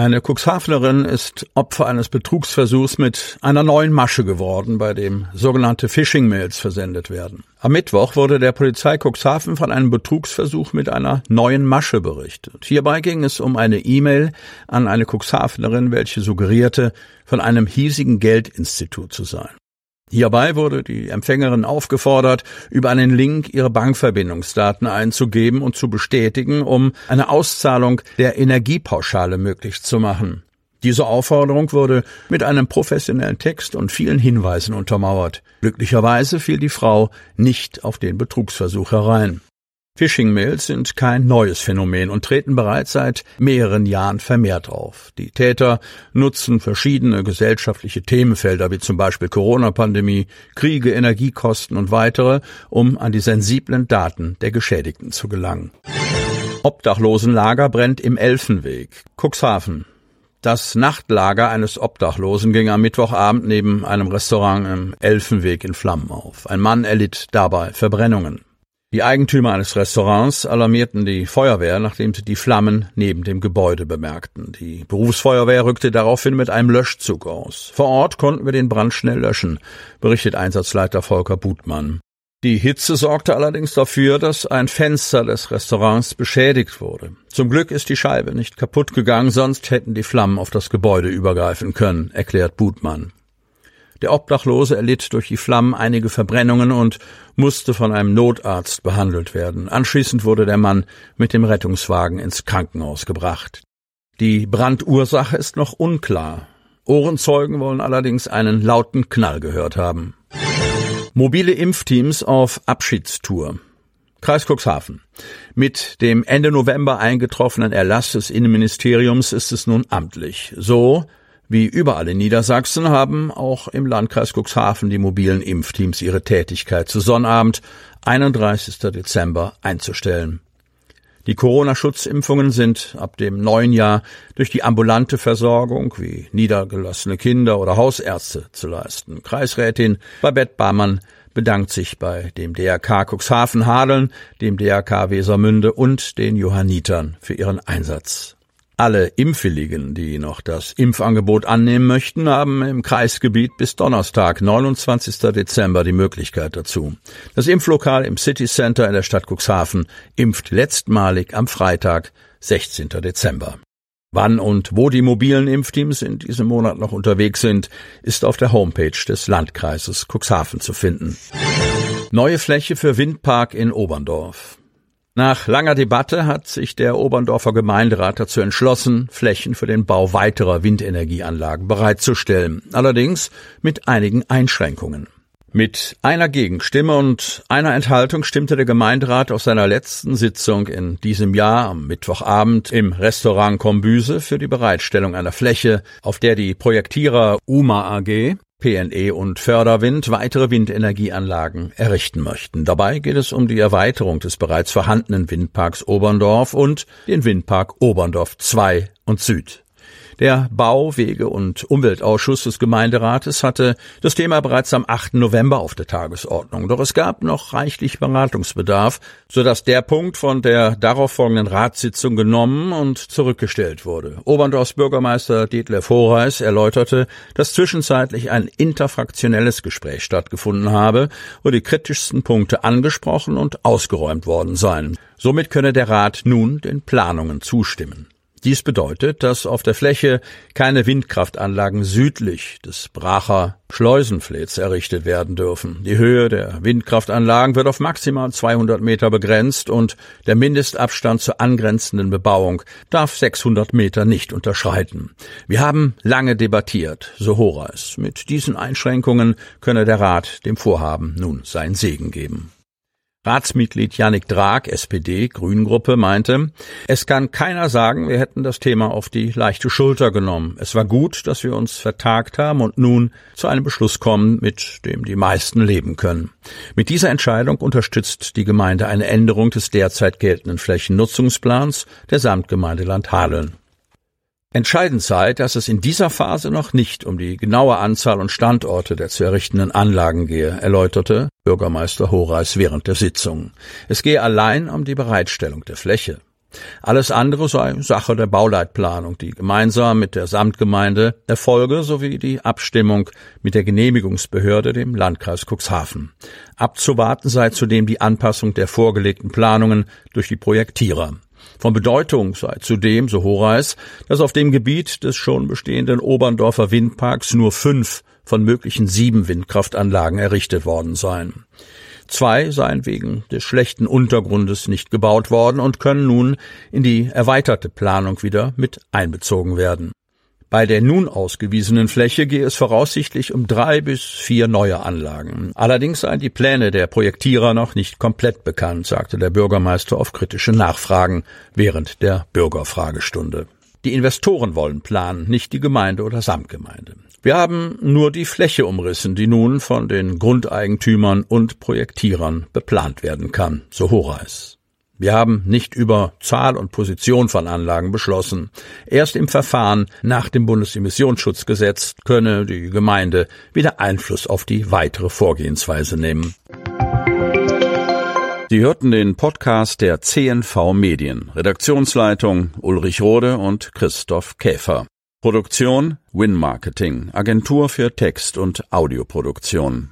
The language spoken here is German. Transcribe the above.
Eine Cuxhavenerin ist Opfer eines Betrugsversuchs mit einer neuen Masche geworden, bei dem sogenannte Phishing-Mails versendet werden. Am Mittwoch wurde der Polizei Cuxhaven von einem Betrugsversuch mit einer neuen Masche berichtet. Hierbei ging es um eine E-Mail an eine Cuxhavenerin, welche suggerierte, von einem hiesigen Geldinstitut zu sein. Hierbei wurde die Empfängerin aufgefordert, über einen Link ihre Bankverbindungsdaten einzugeben und zu bestätigen, um eine Auszahlung der Energiepauschale möglich zu machen. Diese Aufforderung wurde mit einem professionellen Text und vielen Hinweisen untermauert. Glücklicherweise fiel die Frau nicht auf den Betrugsversuch herein. Phishing-Mails sind kein neues Phänomen und treten bereits seit mehreren Jahren vermehrt auf. Die Täter nutzen verschiedene gesellschaftliche Themenfelder wie zum Beispiel Corona-Pandemie, Kriege, Energiekosten und weitere, um an die sensiblen Daten der Geschädigten zu gelangen. Obdachlosenlager brennt im Elfenweg. Cuxhaven. Das Nachtlager eines Obdachlosen ging am Mittwochabend neben einem Restaurant im Elfenweg in Flammen auf. Ein Mann erlitt dabei Verbrennungen. Die Eigentümer eines Restaurants alarmierten die Feuerwehr, nachdem sie die Flammen neben dem Gebäude bemerkten. Die Berufsfeuerwehr rückte daraufhin mit einem Löschzug aus. Vor Ort konnten wir den Brand schnell löschen, berichtet Einsatzleiter Volker Butmann. Die Hitze sorgte allerdings dafür, dass ein Fenster des Restaurants beschädigt wurde. Zum Glück ist die Scheibe nicht kaputt gegangen, sonst hätten die Flammen auf das Gebäude übergreifen können, erklärt Butmann. Der Obdachlose erlitt durch die Flammen einige Verbrennungen und musste von einem Notarzt behandelt werden. Anschließend wurde der Mann mit dem Rettungswagen ins Krankenhaus gebracht. Die Brandursache ist noch unklar. Ohrenzeugen wollen allerdings einen lauten Knall gehört haben. Mobile Impfteams auf Abschiedstour. Kreis Cuxhaven. Mit dem Ende November eingetroffenen Erlass des Innenministeriums ist es nun amtlich. So wie überall in Niedersachsen haben auch im Landkreis Cuxhaven die mobilen Impfteams ihre Tätigkeit zu Sonnabend, 31. Dezember, einzustellen. Die Corona-Schutzimpfungen sind ab dem neuen Jahr durch die ambulante Versorgung wie niedergelassene Kinder oder Hausärzte zu leisten. Kreisrätin Babette Barmann bedankt sich bei dem DRK Cuxhaven Hadeln, dem DRK Wesermünde und den Johannitern für ihren Einsatz. Alle Impfwilligen, die noch das Impfangebot annehmen möchten, haben im Kreisgebiet bis Donnerstag, 29. Dezember, die Möglichkeit dazu. Das Impflokal im City Center in der Stadt Cuxhaven impft letztmalig am Freitag, 16. Dezember. Wann und wo die mobilen Impfteams in diesem Monat noch unterwegs sind, ist auf der Homepage des Landkreises Cuxhaven zu finden. Neue Fläche für Windpark in Oberndorf. Nach langer Debatte hat sich der Oberndorfer Gemeinderat dazu entschlossen, Flächen für den Bau weiterer Windenergieanlagen bereitzustellen, allerdings mit einigen Einschränkungen. Mit einer Gegenstimme und einer Enthaltung stimmte der Gemeinderat auf seiner letzten Sitzung in diesem Jahr am Mittwochabend im Restaurant Kombüse für die Bereitstellung einer Fläche, auf der die Projektierer UMA AG PNE und Förderwind weitere Windenergieanlagen errichten möchten. Dabei geht es um die Erweiterung des bereits vorhandenen Windparks Oberndorf und den Windpark Oberndorf 2 und Süd. Der Bau-, Wege- und Umweltausschuss des Gemeinderates hatte das Thema bereits am 8. November auf der Tagesordnung. Doch es gab noch reichlich Beratungsbedarf, sodass der Punkt von der darauf folgenden Ratssitzung genommen und zurückgestellt wurde. Oberndorfs Bürgermeister Detlef Horeis erläuterte, dass zwischenzeitlich ein interfraktionelles Gespräch stattgefunden habe, wo die kritischsten Punkte angesprochen und ausgeräumt worden seien. Somit könne der Rat nun den Planungen zustimmen. Dies bedeutet, dass auf der Fläche keine Windkraftanlagen südlich des Bracher Schleusenflets errichtet werden dürfen. Die Höhe der Windkraftanlagen wird auf maximal 200 Meter begrenzt und der Mindestabstand zur angrenzenden Bebauung darf 600 Meter nicht unterschreiten. Wir haben lange debattiert, so Horace. Mit diesen Einschränkungen könne der Rat dem Vorhaben nun seinen Segen geben. Ratsmitglied Yannick Drag, SPD, Grüngruppe, meinte, es kann keiner sagen, wir hätten das Thema auf die leichte Schulter genommen. Es war gut, dass wir uns vertagt haben und nun zu einem Beschluss kommen, mit dem die meisten leben können. Mit dieser Entscheidung unterstützt die Gemeinde eine Änderung des derzeit geltenden Flächennutzungsplans der Samtgemeinde Landhadeln. Entscheidend sei, dass es in dieser Phase noch nicht um die genaue Anzahl und Standorte der zu errichtenden Anlagen gehe, erläuterte Bürgermeister Horeis während der Sitzung. Es gehe allein um die Bereitstellung der Fläche. Alles andere sei Sache der Bauleitplanung, die gemeinsam mit der Samtgemeinde erfolge, sowie die Abstimmung mit der Genehmigungsbehörde, dem Landkreis Cuxhaven. Abzuwarten sei zudem die Anpassung der vorgelegten Planungen durch die Projektierer. Von Bedeutung sei zudem, so Horeis, dass auf dem Gebiet des schon bestehenden Oberndorfer Windparks nur fünf von möglichen sieben Windkraftanlagen errichtet worden seien. Zwei seien wegen des schlechten Untergrundes nicht gebaut worden und können nun in die erweiterte Planung wieder mit einbezogen werden. Bei der nun ausgewiesenen Fläche gehe es voraussichtlich um drei bis vier neue Anlagen. Allerdings seien die Pläne der Projektierer noch nicht komplett bekannt, sagte der Bürgermeister auf kritische Nachfragen während der Bürgerfragestunde. Die Investoren wollen planen, nicht die Gemeinde oder Samtgemeinde. Wir haben nur die Fläche umrissen, die nun von den Grundeigentümern und Projektierern beplant werden kann, so Horace. Wir haben nicht über Zahl und Position von Anlagen beschlossen. Erst im Verfahren nach dem Bundesemissionsschutzgesetz könne die Gemeinde wieder Einfluss auf die weitere Vorgehensweise nehmen. Sie hörten den Podcast der CNV Medien. Redaktionsleitung Ulrich Rode und Christoph Käfer. Produktion Win Marketing, Agentur für Text- und Audioproduktion.